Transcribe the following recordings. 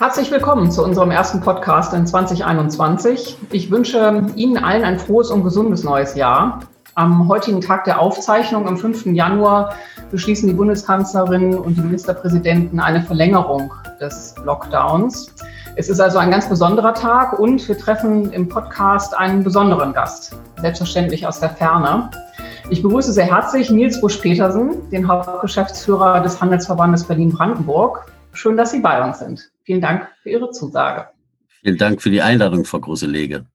Herzlich willkommen zu unserem ersten Podcast in 2021. Ich wünsche Ihnen allen ein frohes und gesundes neues Jahr. Am heutigen Tag der Aufzeichnung, am 5. Januar, beschließen die Bundeskanzlerin und die Ministerpräsidenten eine Verlängerung des Lockdowns. Es ist also ein ganz besonderer Tag und wir treffen im Podcast einen besonderen Gast, selbstverständlich aus der Ferne. Ich begrüße sehr herzlich Nils Busch-Petersen, den Hauptgeschäftsführer des Handelsverbandes Berlin-Brandenburg. Schön, dass Sie bei uns sind. Vielen Dank für Ihre Zusage. Vielen Dank für die Einladung, Frau Großelege.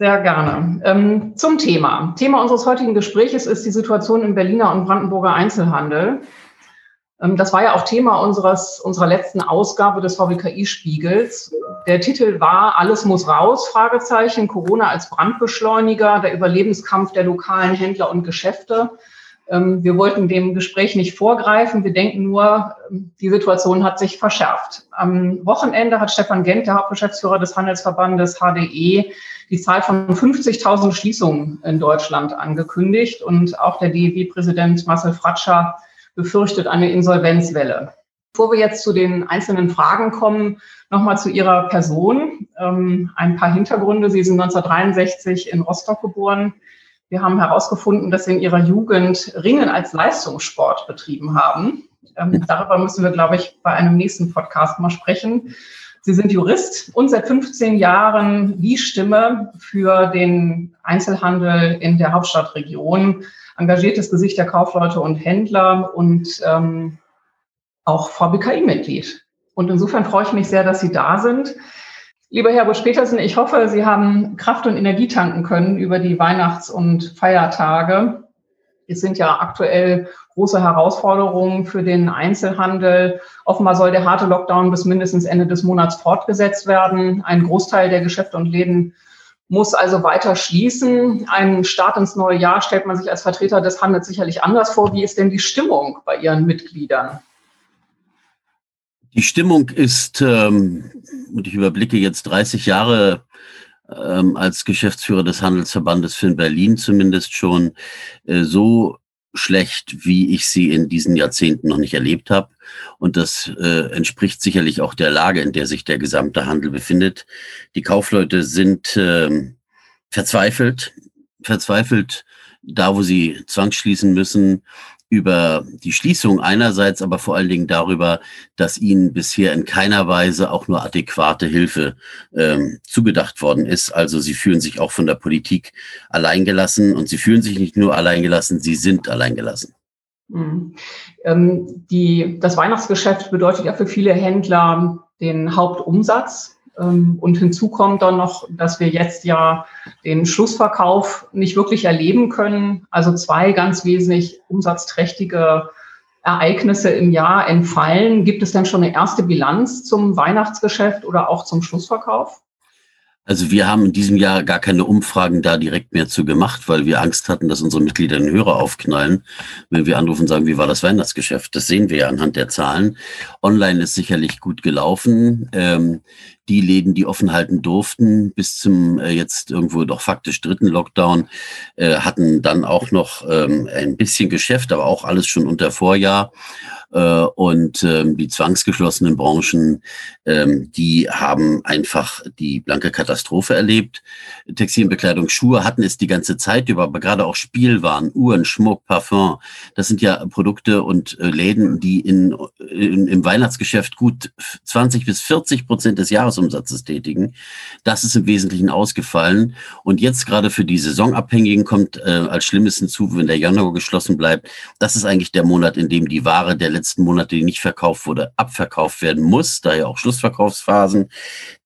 Sehr gerne. Ähm, zum Thema. Thema unseres heutigen Gesprächs ist die Situation im Berliner und Brandenburger Einzelhandel. Ähm, das war ja auch Thema unseres, unserer letzten Ausgabe des VWKI-Spiegels. Der Titel war Alles muss raus, Fragezeichen, Corona als Brandbeschleuniger, der Überlebenskampf der lokalen Händler und Geschäfte. Ähm, wir wollten dem Gespräch nicht vorgreifen. Wir denken nur, ähm, die Situation hat sich verschärft. Am Wochenende hat Stefan Gent, der Hauptgeschäftsführer des Handelsverbandes HDE, die Zahl von 50.000 Schließungen in Deutschland angekündigt. Und auch der DEW-Präsident Marcel Fratscher befürchtet eine Insolvenzwelle. Bevor wir jetzt zu den einzelnen Fragen kommen, nochmal zu Ihrer Person. Ähm, ein paar Hintergründe. Sie sind 1963 in Rostock geboren. Wir haben herausgefunden, dass Sie in Ihrer Jugend Ringen als Leistungssport betrieben haben. Ähm, darüber müssen wir, glaube ich, bei einem nächsten Podcast mal sprechen. Sie sind Jurist und seit 15 Jahren die Stimme für den Einzelhandel in der Hauptstadtregion, engagiertes Gesicht der Kaufleute und Händler und ähm, auch VBKI-Mitglied. Und insofern freue ich mich sehr, dass Sie da sind. Lieber Herr Busch-Petersen, ich hoffe, Sie haben Kraft und Energie tanken können über die Weihnachts- und Feiertage. Es sind ja aktuell große Herausforderungen für den Einzelhandel. Offenbar soll der harte Lockdown bis mindestens Ende des Monats fortgesetzt werden. Ein Großteil der Geschäfte und Läden muss also weiter schließen. Ein Start ins neue Jahr stellt man sich als Vertreter des Handels sicherlich anders vor. Wie ist denn die Stimmung bei Ihren Mitgliedern? Die Stimmung ist, ähm, und ich überblicke jetzt 30 Jahre ähm, als Geschäftsführer des Handelsverbandes für Berlin zumindest schon äh, so schlecht, wie ich sie in diesen Jahrzehnten noch nicht erlebt habe. Und das äh, entspricht sicherlich auch der Lage, in der sich der gesamte Handel befindet. Die Kaufleute sind äh, verzweifelt, verzweifelt da, wo sie zwangsschließen müssen, über die Schließung einerseits, aber vor allen Dingen darüber, dass ihnen bisher in keiner Weise auch nur adäquate Hilfe ähm, zugedacht worden ist. Also sie fühlen sich auch von der Politik alleingelassen und sie fühlen sich nicht nur alleingelassen, sie sind alleingelassen. Mhm. Ähm, die, das Weihnachtsgeschäft bedeutet ja für viele Händler den Hauptumsatz. Ähm, und hinzu kommt dann noch, dass wir jetzt ja den Schlussverkauf nicht wirklich erleben können. Also zwei ganz wesentlich umsatzträchtige Ereignisse im Jahr entfallen. Gibt es denn schon eine erste Bilanz zum Weihnachtsgeschäft oder auch zum Schlussverkauf? Also wir haben in diesem Jahr gar keine Umfragen da direkt mehr zu gemacht, weil wir Angst hatten, dass unsere Mitglieder den Hörer aufknallen, wenn wir anrufen und sagen, wie war das Weihnachtsgeschäft? Das sehen wir ja anhand der Zahlen. Online ist sicherlich gut gelaufen. Ähm, die Läden, die offen halten durften, bis zum äh, jetzt irgendwo doch faktisch dritten Lockdown, äh, hatten dann auch noch ähm, ein bisschen Geschäft, aber auch alles schon unter Vorjahr. Äh, und ähm, die zwangsgeschlossenen Branchen, ähm, die haben einfach die blanke Katastrophe erlebt. Textilbekleidung, Schuhe hatten es die ganze Zeit über, aber gerade auch Spielwaren, Uhren, Schmuck, Parfum, das sind ja Produkte und äh, Läden, die in, in, im Weihnachtsgeschäft gut 20 bis 40 Prozent des Jahresumsatzes tätigen. Das ist im Wesentlichen ausgefallen. Und jetzt gerade für die Saisonabhängigen kommt äh, als Schlimmes hinzu, wenn der Januar geschlossen bleibt. Das ist eigentlich der Monat, in dem die Ware der letzten Monate, die nicht verkauft wurde, abverkauft werden muss, daher auch Schlussverkaufsphasen,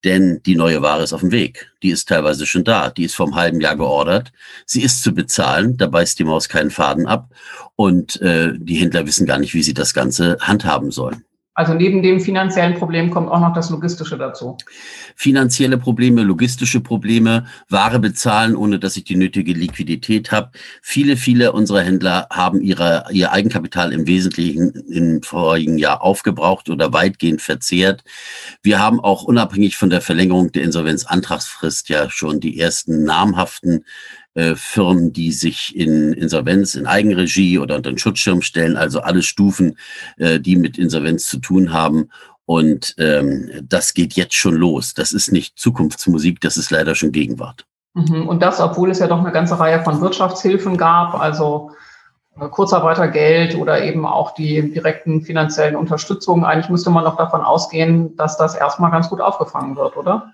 denn die neue Ware ist auf dem Weg. Die ist teilweise schon da, die ist vom halben Jahr geordert, sie ist zu bezahlen, da beißt die Maus keinen Faden ab und äh, die Händler wissen gar nicht, wie sie das Ganze handhaben sollen. Also neben dem finanziellen Problem kommt auch noch das Logistische dazu. Finanzielle Probleme, logistische Probleme, Ware bezahlen, ohne dass ich die nötige Liquidität habe. Viele, viele unserer Händler haben ihre, ihr Eigenkapital im Wesentlichen im vorigen Jahr aufgebraucht oder weitgehend verzehrt. Wir haben auch unabhängig von der Verlängerung der Insolvenzantragsfrist ja schon die ersten namhaften äh, Firmen, die sich in Insolvenz, in Eigenregie oder unter den Schutzschirm stellen, also alle Stufen, äh, die mit Insolvenz zu tun haben. Und ähm, das geht jetzt schon los. Das ist nicht Zukunftsmusik, das ist leider schon Gegenwart. Mhm. Und das, obwohl es ja doch eine ganze Reihe von Wirtschaftshilfen gab, also äh, Kurzarbeitergeld oder eben auch die direkten finanziellen Unterstützungen. Eigentlich müsste man doch davon ausgehen, dass das erstmal ganz gut aufgefangen wird, oder?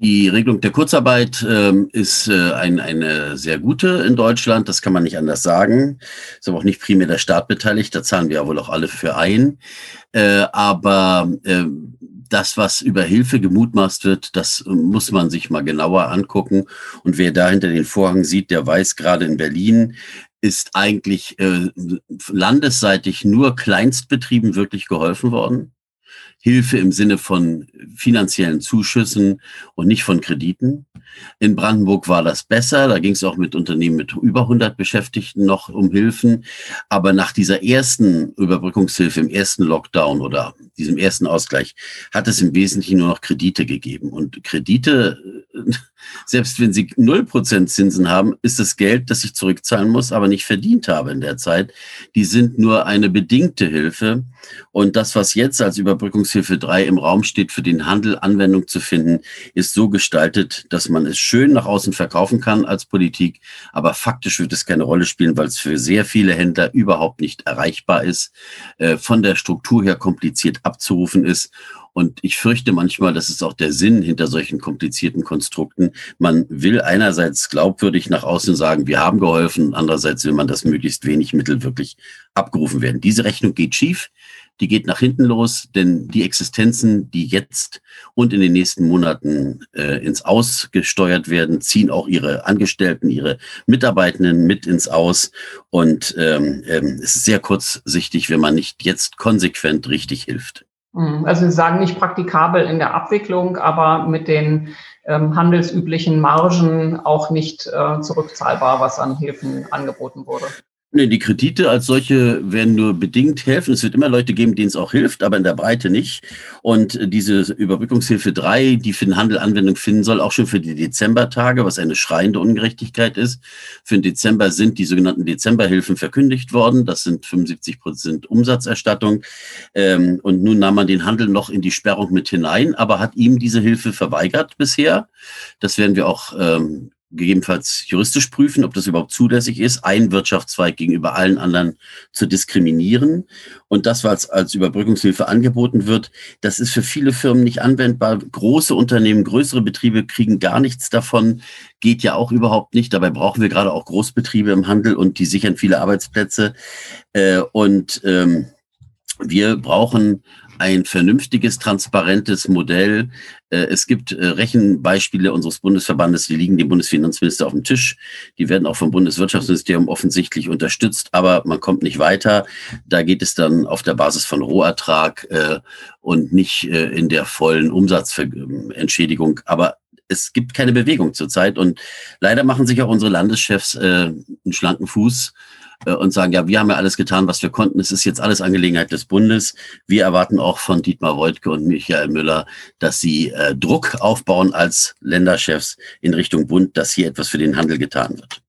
Die Regelung der Kurzarbeit ähm, ist äh, ein, eine sehr gute in Deutschland, das kann man nicht anders sagen. Ist aber auch nicht primär der Staat beteiligt, da zahlen wir ja wohl auch alle für ein. Äh, aber äh, das, was über Hilfe gemutmaßt wird, das muss man sich mal genauer angucken. Und wer da hinter den Vorhang sieht, der weiß gerade in Berlin, ist eigentlich äh, landesseitig nur Kleinstbetrieben wirklich geholfen worden. Hilfe im Sinne von finanziellen Zuschüssen und nicht von Krediten. In Brandenburg war das besser. Da ging es auch mit Unternehmen mit über 100 Beschäftigten noch um Hilfen. Aber nach dieser ersten Überbrückungshilfe, im ersten Lockdown oder diesem ersten Ausgleich, hat es im Wesentlichen nur noch Kredite gegeben. Und Kredite, selbst wenn sie 0% Zinsen haben, ist das Geld, das ich zurückzahlen muss, aber nicht verdient habe in der Zeit. Die sind nur eine bedingte Hilfe. Und das, was jetzt als Überbrückungshilfe 3 im Raum steht, für den Handel Anwendung zu finden, ist so gestaltet, dass man es schön nach außen verkaufen kann als Politik, aber faktisch wird es keine Rolle spielen, weil es für sehr viele Händler überhaupt nicht erreichbar ist, äh, von der Struktur her kompliziert abzurufen ist und ich fürchte manchmal, das ist auch der Sinn hinter solchen komplizierten Konstrukten. Man will einerseits glaubwürdig nach außen sagen, wir haben geholfen, andererseits will man, dass möglichst wenig Mittel wirklich abgerufen werden. Diese Rechnung geht schief, die geht nach hinten los, denn die Existenzen, die jetzt und in den nächsten Monaten äh, ins Aus gesteuert werden, ziehen auch ihre Angestellten, ihre Mitarbeitenden mit ins Aus. Und ähm, ähm, es ist sehr kurzsichtig, wenn man nicht jetzt konsequent richtig hilft. Mhm. Also Sie sagen nicht praktikabel in der Abwicklung, aber mit den ähm, handelsüblichen Margen auch nicht äh, zurückzahlbar, was an Hilfen angeboten wurde. Nee, die Kredite als solche werden nur bedingt helfen. Es wird immer Leute geben, denen es auch hilft, aber in der Breite nicht. Und diese Überbrückungshilfe 3, die für den Handel Anwendung finden soll, auch schon für die Dezembertage, was eine schreiende Ungerechtigkeit ist. Für den Dezember sind die sogenannten Dezemberhilfen verkündigt worden. Das sind 75 Prozent Umsatzerstattung. Ähm, und nun nahm man den Handel noch in die Sperrung mit hinein, aber hat ihm diese Hilfe verweigert bisher. Das werden wir auch ähm, gegebenenfalls juristisch prüfen, ob das überhaupt zulässig ist, einen Wirtschaftszweig gegenüber allen anderen zu diskriminieren. Und das, was als Überbrückungshilfe angeboten wird, das ist für viele Firmen nicht anwendbar. Große Unternehmen, größere Betriebe kriegen gar nichts davon, geht ja auch überhaupt nicht. Dabei brauchen wir gerade auch Großbetriebe im Handel und die sichern viele Arbeitsplätze. Äh, und ähm, wir brauchen ein vernünftiges, transparentes Modell. Äh, es gibt äh, Rechenbeispiele unseres Bundesverbandes, die liegen dem Bundesfinanzminister auf dem Tisch. Die werden auch vom Bundeswirtschaftsministerium offensichtlich unterstützt, aber man kommt nicht weiter. Da geht es dann auf der Basis von Rohertrag äh, und nicht in der vollen Umsatzentschädigung. Aber es gibt keine Bewegung zurzeit und leider machen sich auch unsere Landeschefs einen schlanken Fuß und sagen, ja, wir haben ja alles getan, was wir konnten. Es ist jetzt alles Angelegenheit des Bundes. Wir erwarten auch von Dietmar Woidke und Michael Müller, dass sie äh, Druck aufbauen als Länderchefs in Richtung Bund, dass hier etwas für den Handel getan wird.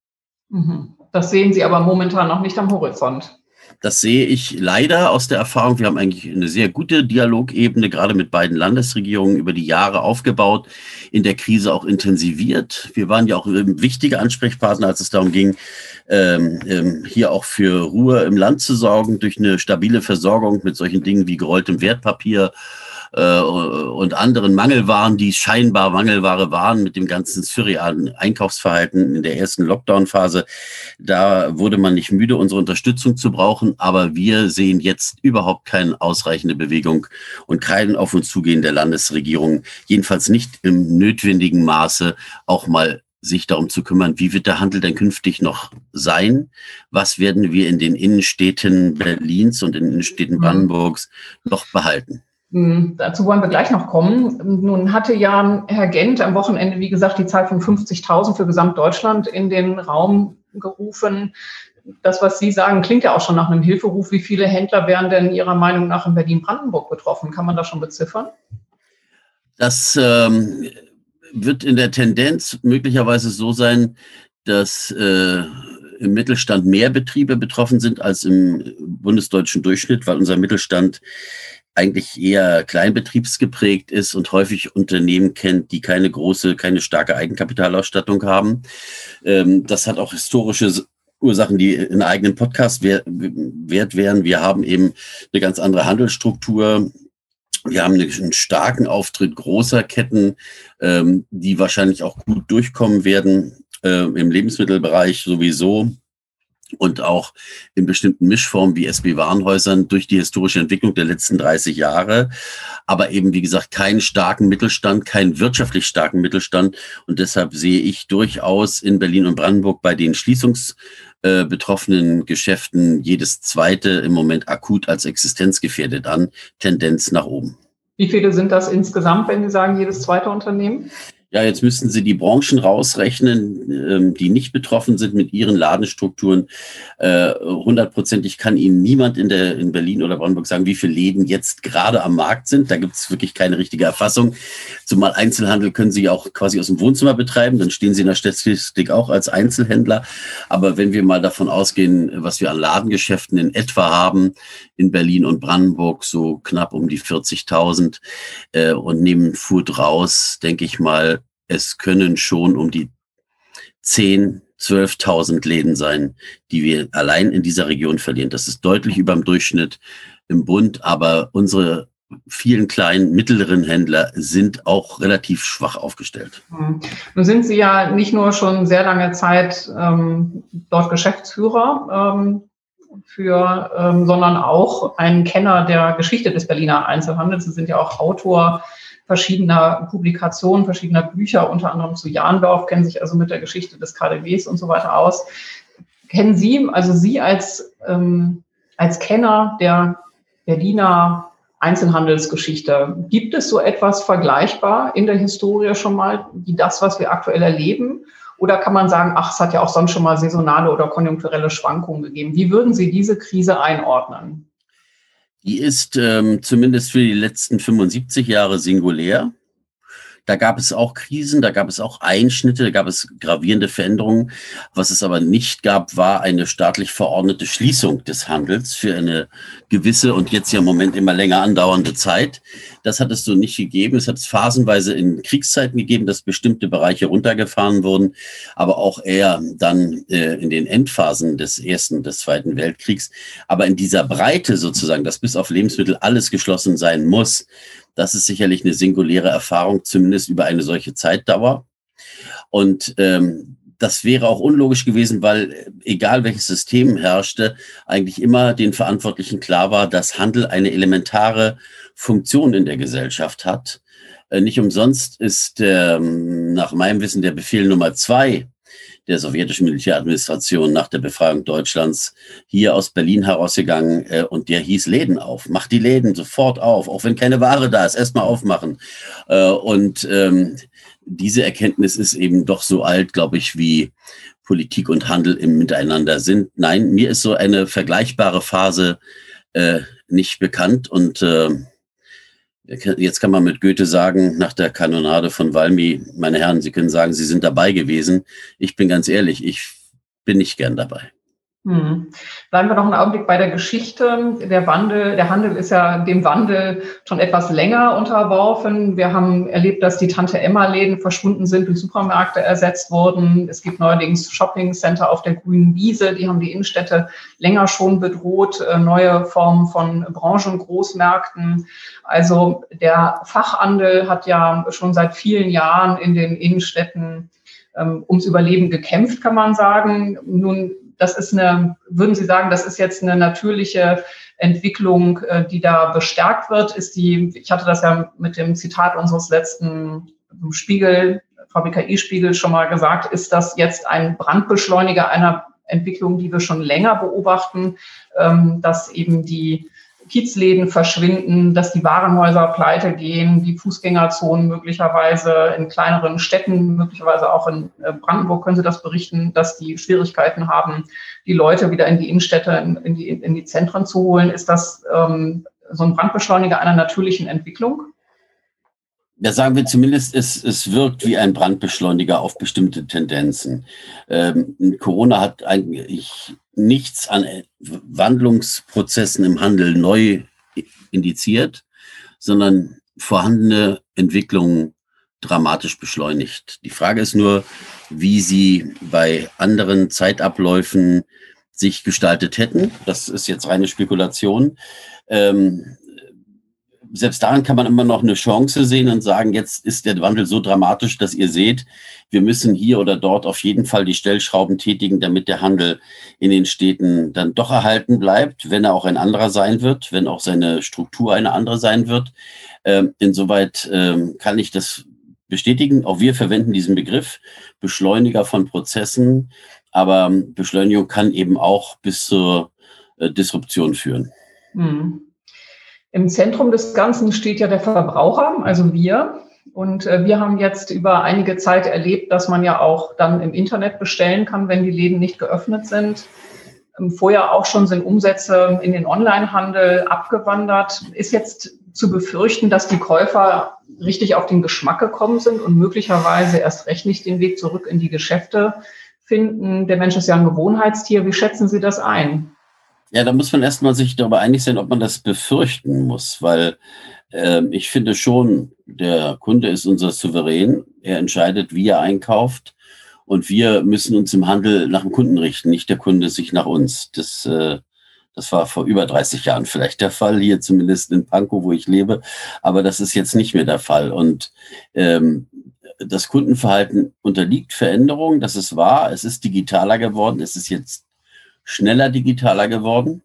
Mhm. Das sehen Sie aber momentan noch nicht am Horizont. Das sehe ich leider aus der Erfahrung. Wir haben eigentlich eine sehr gute Dialogebene, gerade mit beiden Landesregierungen über die Jahre aufgebaut, in der Krise auch intensiviert. Wir waren ja auch wichtige Ansprechpartner, als es darum ging, ähm, ähm, hier auch für Ruhe im Land zu sorgen, durch eine stabile Versorgung mit solchen Dingen wie gerolltem Wertpapier äh, und anderen Mangelwaren, die scheinbar Mangelware waren mit dem ganzen surrealen Einkaufsverhalten in der ersten Lockdown-Phase. Da wurde man nicht müde, unsere Unterstützung zu brauchen, aber wir sehen jetzt überhaupt keine ausreichende Bewegung und kein Auf und Zugehen der Landesregierung, jedenfalls nicht im notwendigen Maße, auch mal sich darum zu kümmern, wie wird der Handel denn künftig noch sein? Was werden wir in den Innenstädten Berlins und in den Innenstädten mhm. Brandenburgs noch behalten? Hm, dazu wollen wir gleich noch kommen. Nun hatte ja Herr Gent am Wochenende, wie gesagt, die Zahl von 50.000 für Gesamtdeutschland in den Raum gerufen. Das, was Sie sagen, klingt ja auch schon nach einem Hilferuf. Wie viele Händler wären denn Ihrer Meinung nach in Berlin-Brandenburg betroffen? Kann man das schon beziffern? Das ähm, wird in der Tendenz möglicherweise so sein, dass äh, im Mittelstand mehr Betriebe betroffen sind als im bundesdeutschen Durchschnitt, weil unser Mittelstand eigentlich eher kleinbetriebsgeprägt ist und häufig Unternehmen kennt, die keine große, keine starke Eigenkapitalausstattung haben. Ähm, das hat auch historische Ursachen, die in eigenen Podcast wert wären. Wir haben eben eine ganz andere Handelsstruktur. Wir haben einen starken Auftritt großer Ketten, ähm, die wahrscheinlich auch gut durchkommen werden äh, im Lebensmittelbereich sowieso und auch in bestimmten Mischformen wie SB Warenhäusern durch die historische Entwicklung der letzten 30 Jahre. Aber eben, wie gesagt, keinen starken Mittelstand, keinen wirtschaftlich starken Mittelstand. Und deshalb sehe ich durchaus in Berlin und Brandenburg bei den schließungsbetroffenen Geschäften jedes zweite im Moment akut als existenzgefährdet an, Tendenz nach oben. Wie viele sind das insgesamt, wenn Sie sagen, jedes zweite Unternehmen? Ja, jetzt müssten Sie die Branchen rausrechnen, ähm, die nicht betroffen sind mit ihren Ladenstrukturen. Äh, hundertprozentig kann Ihnen niemand in, der, in Berlin oder Brandenburg sagen, wie viele Läden jetzt gerade am Markt sind. Da gibt es wirklich keine richtige Erfassung. Zumal Einzelhandel können Sie auch quasi aus dem Wohnzimmer betreiben. Dann stehen Sie in der Statistik auch als Einzelhändler. Aber wenn wir mal davon ausgehen, was wir an Ladengeschäften in etwa haben in Berlin und Brandenburg, so knapp um die 40.000 äh, und nehmen Food raus, denke ich mal, es können schon um die 10, 12.000 Läden sein, die wir allein in dieser Region verlieren. Das ist deutlich über dem Durchschnitt im Bund, aber unsere vielen kleinen, mittleren Händler sind auch relativ schwach aufgestellt. Hm. Nun sind Sie ja nicht nur schon sehr lange Zeit ähm, dort Geschäftsführer ähm, für, ähm, sondern auch ein Kenner der Geschichte des Berliner Einzelhandels. Sie sind ja auch Autor verschiedener Publikationen, verschiedener Bücher, unter anderem zu Jahndorf, kennen sich also mit der Geschichte des KDWs und so weiter aus. Kennen Sie, also Sie als, ähm, als Kenner der Berliner Einzelhandelsgeschichte, gibt es so etwas vergleichbar in der Historie schon mal, wie das, was wir aktuell erleben? Oder kann man sagen, ach, es hat ja auch sonst schon mal saisonale oder konjunkturelle Schwankungen gegeben? Wie würden Sie diese Krise einordnen? Die ist ähm, zumindest für die letzten 75 Jahre singulär. Da gab es auch Krisen, da gab es auch Einschnitte, da gab es gravierende Veränderungen. Was es aber nicht gab, war eine staatlich verordnete Schließung des Handels für eine gewisse und jetzt ja im Moment immer länger andauernde Zeit. Das hat es so nicht gegeben. Es hat es phasenweise in Kriegszeiten gegeben, dass bestimmte Bereiche runtergefahren wurden, aber auch eher dann äh, in den Endphasen des Ersten, des Zweiten Weltkriegs. Aber in dieser Breite sozusagen, dass bis auf Lebensmittel alles geschlossen sein muss, das ist sicherlich eine singuläre Erfahrung, zumindest über eine solche Zeitdauer. Und ähm, das wäre auch unlogisch gewesen, weil äh, egal welches System herrschte, eigentlich immer den Verantwortlichen klar war, dass Handel eine elementare Funktion in der Gesellschaft hat. Äh, nicht umsonst ist ähm, nach meinem Wissen der Befehl Nummer zwei der sowjetischen Militäradministration nach der Befreiung Deutschlands hier aus Berlin herausgegangen äh, und der hieß Läden auf. Macht die Läden sofort auf, auch wenn keine Ware da ist, erstmal aufmachen. Äh, und ähm, diese Erkenntnis ist eben doch so alt, glaube ich, wie Politik und Handel im Miteinander sind. Nein, mir ist so eine vergleichbare Phase äh, nicht bekannt und äh, Jetzt kann man mit Goethe sagen, nach der Kanonade von Valmy, meine Herren, Sie können sagen, Sie sind dabei gewesen. Ich bin ganz ehrlich, ich bin nicht gern dabei. Hm. Bleiben wir noch einen Augenblick bei der Geschichte. Der Wandel, der Handel ist ja dem Wandel schon etwas länger unterworfen. Wir haben erlebt, dass die Tante-Emma-Läden verschwunden sind, durch Supermärkte ersetzt wurden. Es gibt neuerdings Shopping-Center auf der grünen Wiese, die haben die Innenstädte länger schon bedroht. Äh, neue Formen von Branchengroßmärkten. Also der Fachhandel hat ja schon seit vielen Jahren in den Innenstädten ähm, ums Überleben gekämpft, kann man sagen. Nun das ist eine, würden Sie sagen, das ist jetzt eine natürliche Entwicklung, äh, die da bestärkt wird? Ist die, ich hatte das ja mit dem Zitat unseres letzten Spiegel, VBKI-Spiegel schon mal gesagt, ist das jetzt ein Brandbeschleuniger einer Entwicklung, die wir schon länger beobachten, ähm, dass eben die Kiezläden verschwinden, dass die Warenhäuser pleite gehen, die Fußgängerzonen möglicherweise in kleineren Städten, möglicherweise auch in äh, Brandenburg können Sie das berichten, dass die Schwierigkeiten haben, die Leute wieder in die Innenstädte, in die, in die Zentren zu holen. Ist das ähm, so ein Brandbeschleuniger einer natürlichen Entwicklung? Ja, sagen wir zumindest, es, es wirkt wie ein Brandbeschleuniger auf bestimmte Tendenzen. Ähm, Corona hat eigentlich nichts an Wandlungsprozessen im Handel neu indiziert. sondern vorhandene Entwicklungen dramatisch beschleunigt. Die Frage ist nur, wie sie bei anderen Zeitabläufen sich gestaltet hätten. Das ist jetzt reine Spekulation. Ähm, selbst daran kann man immer noch eine Chance sehen und sagen, jetzt ist der Wandel so dramatisch, dass ihr seht, wir müssen hier oder dort auf jeden Fall die Stellschrauben tätigen, damit der Handel in den Städten dann doch erhalten bleibt, wenn er auch ein anderer sein wird, wenn auch seine Struktur eine andere sein wird. Ähm, insoweit ähm, kann ich das bestätigen. Auch wir verwenden diesen Begriff Beschleuniger von Prozessen, aber Beschleunigung kann eben auch bis zur äh, Disruption führen. Hm. Im Zentrum des Ganzen steht ja der Verbraucher, also wir. Und äh, wir haben jetzt über einige Zeit erlebt, dass man ja auch dann im Internet bestellen kann, wenn die Läden nicht geöffnet sind. Ähm, vorher auch schon sind Umsätze in den Onlinehandel abgewandert. Ist jetzt zu befürchten, dass die Käufer richtig auf den Geschmack gekommen sind und möglicherweise erst recht nicht den Weg zurück in die Geschäfte finden. Der Mensch ist ja ein Gewohnheitstier. Wie schätzen Sie das ein? Ja, da muss man erstmal sich darüber einig sein, ob man das befürchten muss, weil äh, ich finde schon, der Kunde ist unser Souverän. Er entscheidet, wie er einkauft. Und wir müssen uns im Handel nach dem Kunden richten, nicht der Kunde sich nach uns. Das, äh, das war vor über 30 Jahren vielleicht der Fall, hier zumindest in Pankow, wo ich lebe. Aber das ist jetzt nicht mehr der Fall. Und ähm, das Kundenverhalten unterliegt Veränderungen, das ist wahr. Es ist digitaler geworden. Es ist jetzt schneller digitaler geworden.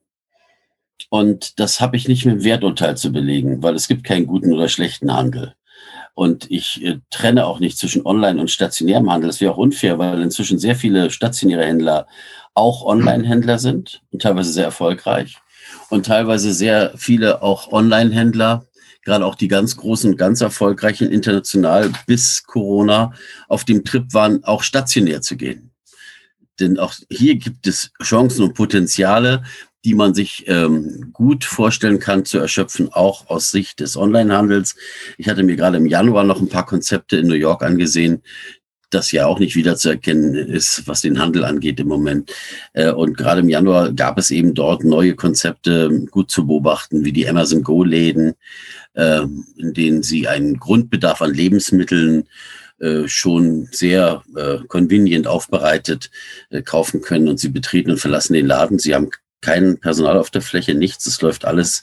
Und das habe ich nicht mit dem Werturteil zu belegen, weil es gibt keinen guten oder schlechten Handel. Und ich äh, trenne auch nicht zwischen Online- und stationärem Handel. Das wäre auch unfair, weil inzwischen sehr viele stationäre Händler auch Online-Händler sind und teilweise sehr erfolgreich. Und teilweise sehr viele auch Online-Händler, gerade auch die ganz großen, ganz erfolgreichen international bis Corona auf dem Trip waren, auch stationär zu gehen. Denn auch hier gibt es Chancen und Potenziale, die man sich ähm, gut vorstellen kann zu erschöpfen, auch aus Sicht des Onlinehandels. Ich hatte mir gerade im Januar noch ein paar Konzepte in New York angesehen, das ja auch nicht wiederzuerkennen ist, was den Handel angeht im Moment. Äh, und gerade im Januar gab es eben dort neue Konzepte gut zu beobachten, wie die Amazon Go-Läden, äh, in denen sie einen Grundbedarf an Lebensmitteln äh, schon sehr äh, convenient aufbereitet äh, kaufen können und sie betreten und verlassen den Laden. Sie haben kein Personal auf der Fläche, nichts. Es läuft alles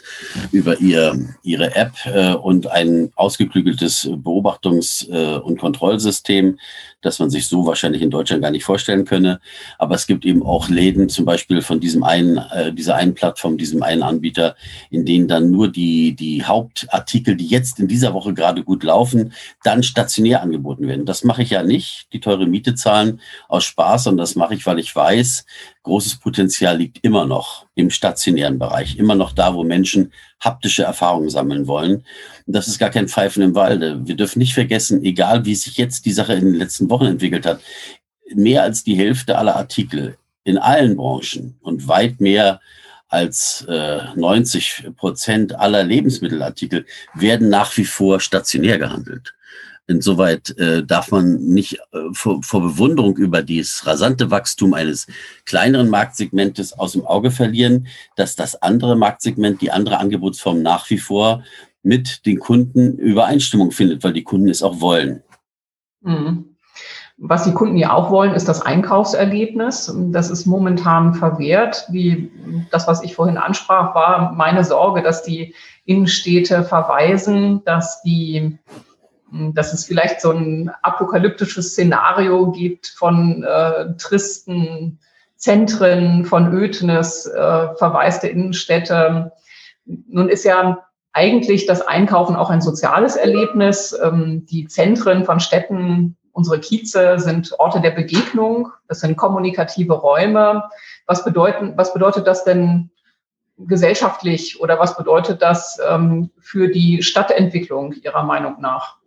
über ihr, ihre App äh, und ein ausgeklügeltes Beobachtungs- äh, und Kontrollsystem, das man sich so wahrscheinlich in Deutschland gar nicht vorstellen könne. Aber es gibt eben auch Läden, zum Beispiel von diesem einen, äh, dieser einen Plattform, diesem einen Anbieter, in denen dann nur die, die Hauptartikel, die jetzt in dieser Woche gerade gut laufen, dann stationär angeboten werden. Das mache ich ja nicht, die teure Miete zahlen aus Spaß, und das mache ich, weil ich weiß, großes Potenzial liegt immer noch im stationären Bereich, immer noch da, wo Menschen haptische Erfahrungen sammeln wollen. Das ist gar kein Pfeifen im Walde. Wir dürfen nicht vergessen, egal wie sich jetzt die Sache in den letzten Wochen entwickelt hat, mehr als die Hälfte aller Artikel in allen Branchen und weit mehr als äh, 90 Prozent aller Lebensmittelartikel werden nach wie vor stationär gehandelt. Insoweit äh, darf man nicht äh, vor, vor Bewunderung über dieses rasante Wachstum eines kleineren Marktsegmentes aus dem Auge verlieren, dass das andere Marktsegment, die andere Angebotsform nach wie vor mit den Kunden Übereinstimmung findet, weil die Kunden es auch wollen. Mhm. Was die Kunden ja auch wollen, ist das Einkaufserlebnis. Das ist momentan verwehrt. Wie das, was ich vorhin ansprach, war meine Sorge, dass die Innenstädte verweisen, dass die dass es vielleicht so ein apokalyptisches Szenario gibt von äh, tristen Zentren, von Ödnis, äh, verwaiste Innenstädte. Nun ist ja eigentlich das Einkaufen auch ein soziales Erlebnis. Ähm, die Zentren von Städten, unsere Kieze sind Orte der Begegnung. Das sind kommunikative Räume. Was, bedeuten, was bedeutet das denn gesellschaftlich oder was bedeutet das ähm, für die Stadtentwicklung Ihrer Meinung nach?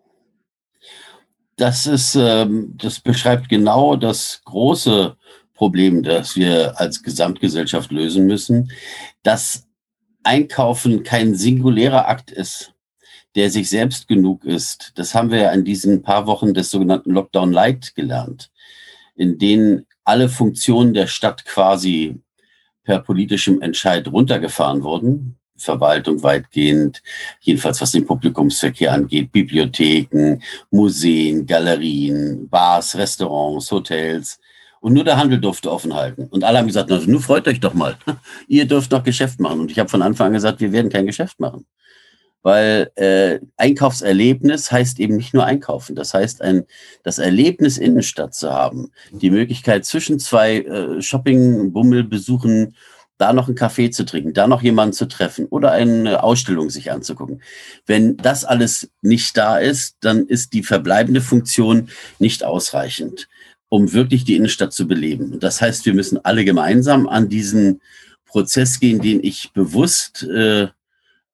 Das ist, ähm, das beschreibt genau das große Problem, das wir als Gesamtgesellschaft lösen müssen, dass Einkaufen kein singulärer Akt ist, der sich selbst genug ist. Das haben wir ja in diesen paar Wochen des sogenannten Lockdown Light gelernt, in denen alle Funktionen der Stadt quasi per politischem Entscheid runtergefahren wurden. Verwaltung weitgehend, jedenfalls was den Publikumsverkehr angeht, Bibliotheken, Museen, Galerien, Bars, Restaurants, Hotels. Und nur der Handel durfte offen halten. Und alle haben gesagt, also nur freut euch doch mal. Ihr dürft noch Geschäft machen. Und ich habe von Anfang an gesagt, wir werden kein Geschäft machen. Weil äh, Einkaufserlebnis heißt eben nicht nur einkaufen. Das heißt, ein, das Erlebnis Innenstadt zu haben, die Möglichkeit zwischen zwei äh, Shopping-Bummel besuchen da noch einen Kaffee zu trinken, da noch jemanden zu treffen oder eine Ausstellung sich anzugucken. Wenn das alles nicht da ist, dann ist die verbleibende Funktion nicht ausreichend, um wirklich die Innenstadt zu beleben. Und das heißt, wir müssen alle gemeinsam an diesen Prozess gehen, den ich bewusst äh,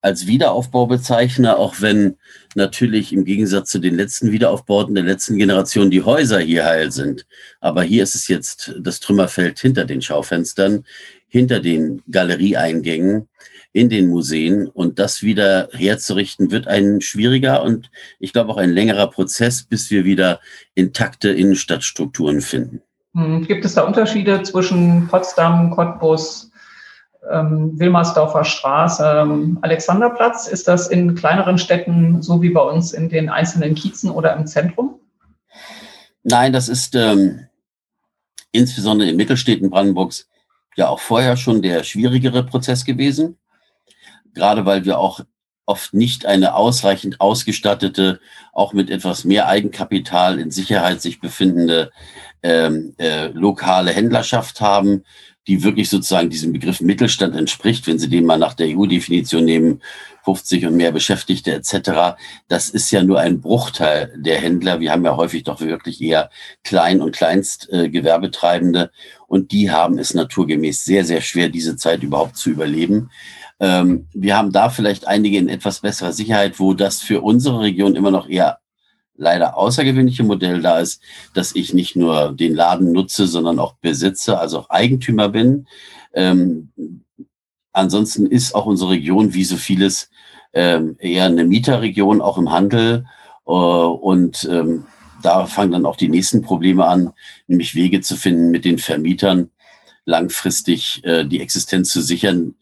als Wiederaufbau bezeichne, auch wenn natürlich im Gegensatz zu den letzten Wiederaufbauten der letzten Generation die Häuser hier heil sind. Aber hier ist es jetzt das Trümmerfeld hinter den Schaufenstern hinter den Galerieeingängen in den Museen. Und das wieder herzurichten, wird ein schwieriger und ich glaube auch ein längerer Prozess, bis wir wieder intakte Innenstadtstrukturen finden. Hm, gibt es da Unterschiede zwischen Potsdam, Cottbus, ähm, Wilmersdorfer Straße, ähm, Alexanderplatz? Ist das in kleineren Städten so wie bei uns in den einzelnen Kiezen oder im Zentrum? Nein, das ist ähm, insbesondere in Mittelstädten Brandenburgs ja auch vorher schon der schwierigere Prozess gewesen, gerade weil wir auch oft nicht eine ausreichend ausgestattete, auch mit etwas mehr Eigenkapital in Sicherheit sich befindende ähm, äh, lokale Händlerschaft haben, die wirklich sozusagen diesem Begriff Mittelstand entspricht, wenn Sie den mal nach der EU-Definition nehmen, 50 und mehr Beschäftigte etc. Das ist ja nur ein Bruchteil der Händler. Wir haben ja häufig doch wirklich eher Klein- und Kleinstgewerbetreibende und die haben es naturgemäß sehr, sehr schwer, diese Zeit überhaupt zu überleben. Ähm, wir haben da vielleicht einige in etwas besserer Sicherheit, wo das für unsere Region immer noch eher leider außergewöhnliche Modell da ist, dass ich nicht nur den Laden nutze, sondern auch besitze, also auch Eigentümer bin. Ähm, ansonsten ist auch unsere Region wie so vieles ähm, eher eine Mieterregion, auch im Handel. Äh, und ähm, da fangen dann auch die nächsten Probleme an, nämlich Wege zu finden, mit den Vermietern langfristig äh, die Existenz zu sichern,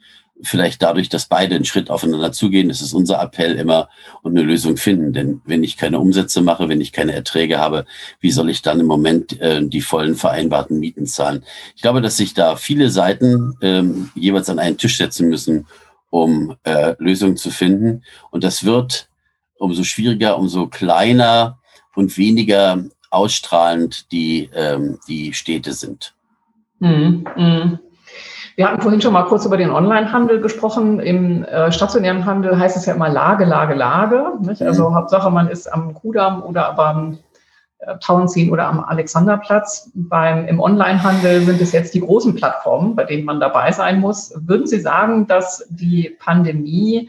vielleicht dadurch, dass beide einen Schritt aufeinander zugehen. Ist unser Appell immer und eine Lösung finden. Denn wenn ich keine Umsätze mache, wenn ich keine Erträge habe, wie soll ich dann im Moment äh, die vollen vereinbarten Mieten zahlen? Ich glaube, dass sich da viele Seiten ähm, jeweils an einen Tisch setzen müssen, um äh, Lösungen zu finden. Und das wird umso schwieriger, umso kleiner und weniger ausstrahlend die, ähm, die Städte sind. Mm, mm. Wir hatten vorhin schon mal kurz über den Onlinehandel gesprochen. Im äh, stationären Handel heißt es ja immer Lage, Lage, Lage. Nicht? Also mhm. Hauptsache, man ist am Kudamm oder beim äh, Tauenziehen oder am Alexanderplatz. Beim, Im Onlinehandel sind es jetzt die großen Plattformen, bei denen man dabei sein muss. Würden Sie sagen, dass die Pandemie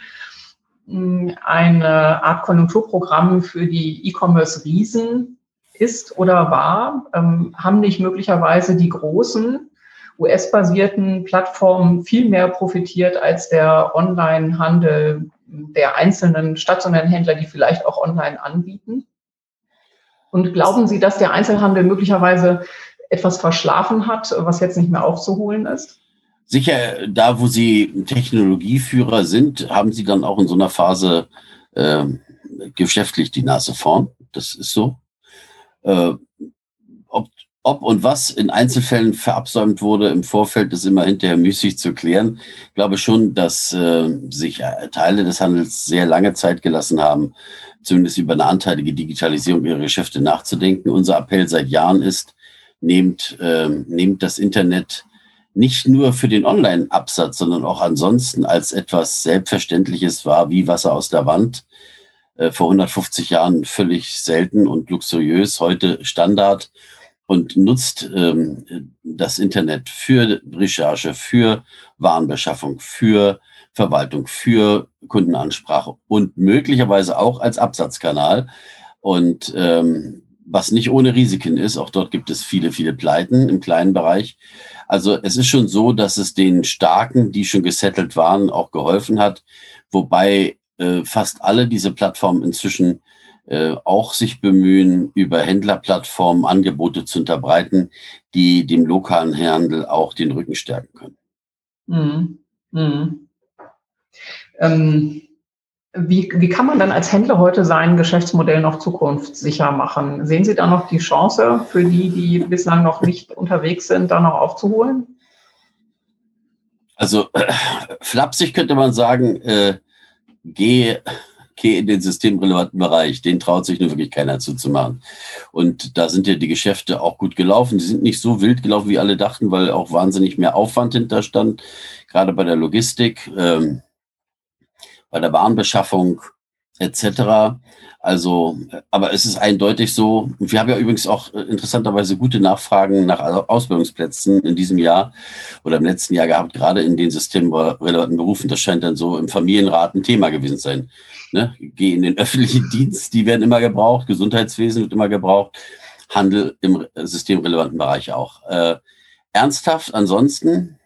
mh, hm, eine Art Konjunkturprogramm für die E-Commerce-Riesen ist oder war? Ähm, haben nicht möglicherweise die großen US-basierten Plattformen viel mehr profitiert als der Online-Handel der einzelnen stationären Händler, die vielleicht auch online anbieten? Und glauben Sie, dass der Einzelhandel möglicherweise etwas verschlafen hat, was jetzt nicht mehr aufzuholen ist? Sicher, da wo Sie Technologieführer sind, haben Sie dann auch in so einer Phase äh, geschäftlich die Nase vorn. Das ist so. Äh, ob ob und was in Einzelfällen verabsäumt wurde im Vorfeld, ist immer hinterher müßig zu klären. Ich glaube schon, dass äh, sich äh, Teile des Handels sehr lange Zeit gelassen haben, zumindest über eine anteilige Digitalisierung ihrer Geschäfte nachzudenken. Unser Appell seit Jahren ist, nehmt, äh, nehmt das Internet nicht nur für den Online-Absatz, sondern auch ansonsten als etwas Selbstverständliches wahr, wie Wasser aus der Wand. Äh, vor 150 Jahren völlig selten und luxuriös, heute Standard und nutzt ähm, das Internet für Recherche, für Warenbeschaffung, für Verwaltung, für Kundenansprache und möglicherweise auch als Absatzkanal. Und ähm, was nicht ohne Risiken ist, auch dort gibt es viele, viele Pleiten im kleinen Bereich. Also es ist schon so, dass es den Starken, die schon gesettelt waren, auch geholfen hat, wobei äh, fast alle diese Plattformen inzwischen äh, auch sich bemühen, über Händlerplattformen Angebote zu unterbreiten, die dem lokalen Handel auch den Rücken stärken können. Mhm. Mhm. Ähm, wie, wie kann man dann als Händler heute sein Geschäftsmodell noch zukunftssicher machen? Sehen Sie da noch die Chance für die, die bislang noch nicht unterwegs sind, da noch aufzuholen? Also äh, flapsig könnte man sagen, äh, geh, geh in den systemrelevanten Bereich. Den traut sich nur wirklich keiner zuzumachen. Und da sind ja die Geschäfte auch gut gelaufen. Die sind nicht so wild gelaufen, wie alle dachten, weil auch wahnsinnig mehr Aufwand hinterstand, gerade bei der Logistik. Ähm, bei der Warenbeschaffung etc. Also, aber es ist eindeutig so. Wir haben ja übrigens auch äh, interessanterweise gute Nachfragen nach Ausbildungsplätzen in diesem Jahr oder im letzten Jahr gehabt, gerade in den systemrelevanten Berufen. Das scheint dann so im Familienrat ein Thema gewesen zu sein. Ne? Geh in den öffentlichen Dienst, die werden immer gebraucht. Gesundheitswesen wird immer gebraucht. Handel im systemrelevanten Bereich auch. Äh, ernsthaft, ansonsten,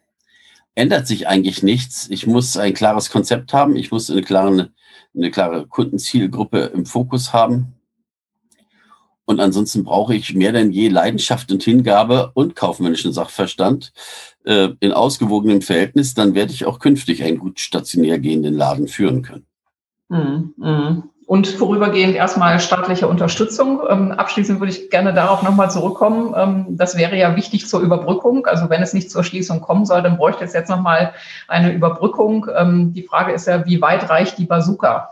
ändert sich eigentlich nichts. Ich muss ein klares Konzept haben. Ich muss eine klare, eine klare Kundenzielgruppe im Fokus haben. Und ansonsten brauche ich mehr denn je Leidenschaft und Hingabe und kaufmännischen Sachverstand äh, in ausgewogenem Verhältnis. Dann werde ich auch künftig einen gut stationär gehenden Laden führen können. Mm, mm und vorübergehend erstmal staatliche Unterstützung. Ähm, abschließend würde ich gerne darauf nochmal zurückkommen. Ähm, das wäre ja wichtig zur Überbrückung. Also wenn es nicht zur Schließung kommen soll, dann bräuchte es jetzt nochmal eine Überbrückung. Ähm, die Frage ist ja, wie weit reicht die Bazooka?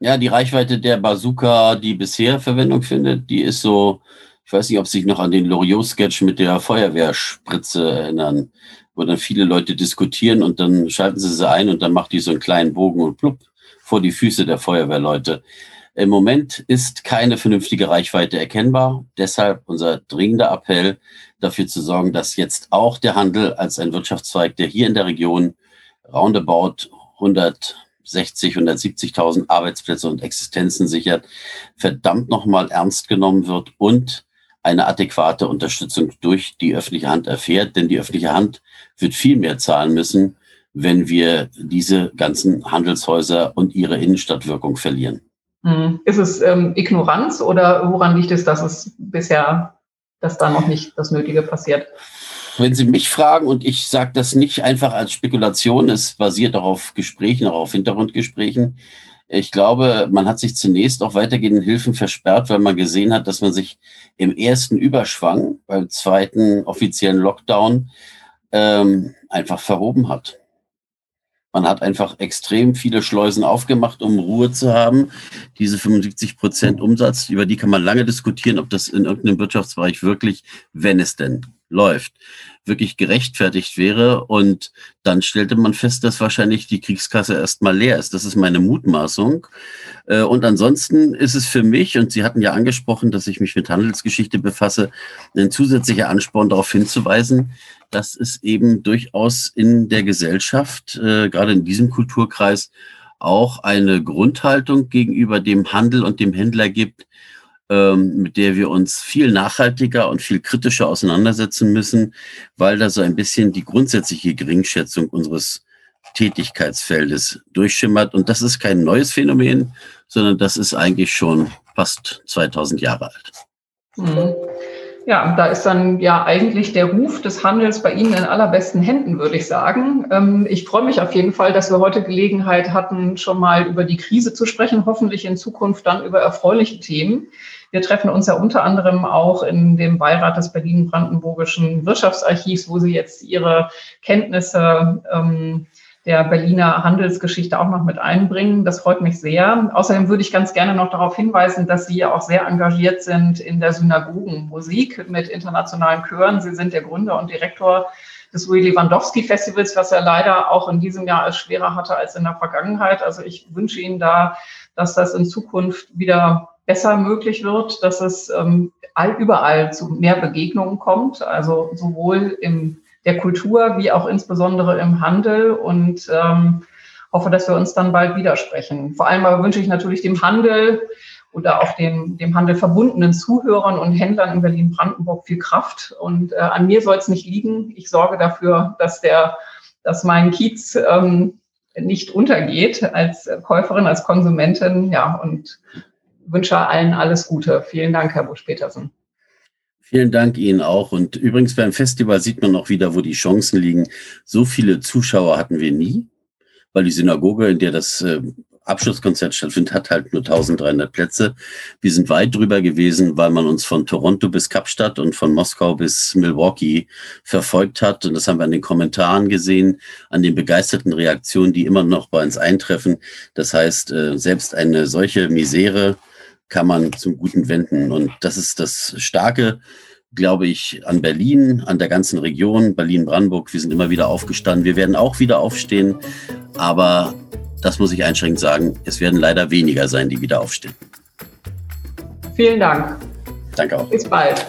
Ja, die Reichweite der Bazooka, die bisher Verwendung findet, die ist so, ich weiß nicht, ob Sie sich noch an den Loriot-Sketch mit der Feuerwehrspritze erinnern, wo dann viele Leute diskutieren und dann schalten sie sie ein und dann macht die so einen kleinen Bogen und plupp vor die Füße der Feuerwehrleute. Im Moment ist keine vernünftige Reichweite erkennbar. Deshalb unser dringender Appell, dafür zu sorgen, dass jetzt auch der Handel als ein Wirtschaftszweig, der hier in der Region roundabout 160, 170.000 Arbeitsplätze und Existenzen sichert, verdammt nochmal ernst genommen wird und eine adäquate Unterstützung durch die öffentliche Hand erfährt. Denn die öffentliche Hand wird viel mehr zahlen müssen wenn wir diese ganzen Handelshäuser und ihre Innenstadtwirkung verlieren. Hm. Ist es ähm, Ignoranz oder woran liegt es, dass es bisher, dass da noch nicht das Nötige passiert? Wenn Sie mich fragen, und ich sage das nicht einfach als Spekulation, es basiert auch auf Gesprächen, auch auf Hintergrundgesprächen. Ich glaube, man hat sich zunächst auch weitergehenden Hilfen versperrt, weil man gesehen hat, dass man sich im ersten Überschwang, beim zweiten offiziellen Lockdown, ähm, einfach verhoben hat. Man hat einfach extrem viele Schleusen aufgemacht, um Ruhe zu haben. Diese 75 Prozent Umsatz, über die kann man lange diskutieren, ob das in irgendeinem Wirtschaftsbereich wirklich, wenn es denn läuft, wirklich gerechtfertigt wäre. Und dann stellte man fest, dass wahrscheinlich die Kriegskasse erstmal leer ist. Das ist meine Mutmaßung. Äh, und ansonsten ist es für mich, und Sie hatten ja angesprochen, dass ich mich mit Handelsgeschichte befasse, ein zusätzlicher Ansporn darauf hinzuweisen, dass es eben durchaus in der Gesellschaft, äh, gerade in diesem Kulturkreis, auch eine Grundhaltung gegenüber dem Handel und dem Händler gibt, ähm, mit der wir uns viel nachhaltiger und viel kritischer auseinandersetzen müssen, weil da so ein bisschen die grundsätzliche Geringschätzung unseres Tätigkeitsfeldes durchschimmert. Und das ist kein neues Phänomen, sondern das ist eigentlich schon fast 2000 Jahre alt. Mhm. Ja, da ist dann ja eigentlich der Ruf des Handels bei Ihnen in allerbesten Händen, würde ich sagen. Ähm, ich freue mich auf jeden Fall, dass wir heute Gelegenheit hatten, schon mal über die Krise zu sprechen, hoffentlich in Zukunft dann über erfreuliche Themen. Wir treffen uns ja unter anderem auch in dem Beirat des Berlin-Brandenburgischen Wirtschaftsarchivs, wo Sie jetzt Ihre Kenntnisse ähm, der Berliner Handelsgeschichte auch noch mit einbringen. Das freut mich sehr. Außerdem würde ich ganz gerne noch darauf hinweisen, dass Sie ja auch sehr engagiert sind in der Synagogenmusik mit internationalen Chören. Sie sind der Gründer und Direktor des Louis Lewandowski Festivals, was er leider auch in diesem Jahr als schwerer hatte als in der Vergangenheit. Also ich wünsche Ihnen da, dass das in Zukunft wieder besser möglich wird, dass es ähm, all, überall zu mehr Begegnungen kommt, also sowohl im der Kultur wie auch insbesondere im Handel und ähm, hoffe, dass wir uns dann bald widersprechen. Vor allem aber wünsche ich natürlich dem Handel oder auch dem, dem Handel verbundenen Zuhörern und Händlern in Berlin-Brandenburg viel Kraft. Und äh, an mir soll es nicht liegen. Ich sorge dafür, dass der, dass mein Kiez ähm, nicht untergeht als Käuferin, als Konsumentin. Ja, und wünsche allen alles Gute. Vielen Dank, Herr Busch-Petersen. Vielen Dank Ihnen auch. Und übrigens beim Festival sieht man auch wieder, wo die Chancen liegen. So viele Zuschauer hatten wir nie. weil die Synagoge, in der das äh, Abschlusskonzert stattfindet, hat halt nur 1300 Plätze. Wir sind weit drüber gewesen, weil man uns von Toronto bis Kapstadt und von Moskau bis Milwaukee verfolgt hat. Und das haben wir an den Kommentaren gesehen, an den begeisterten Reaktionen, die immer noch bei uns eintreffen. Das heißt, äh, selbst eine solche Misere kann man zum Guten wenden. Und das ist das Starke glaube ich, an Berlin, an der ganzen Region, Berlin-Brandenburg. Wir sind immer wieder aufgestanden. Wir werden auch wieder aufstehen. Aber das muss ich einschränkend sagen, es werden leider weniger sein, die wieder aufstehen. Vielen Dank. Danke auch. Bis bald.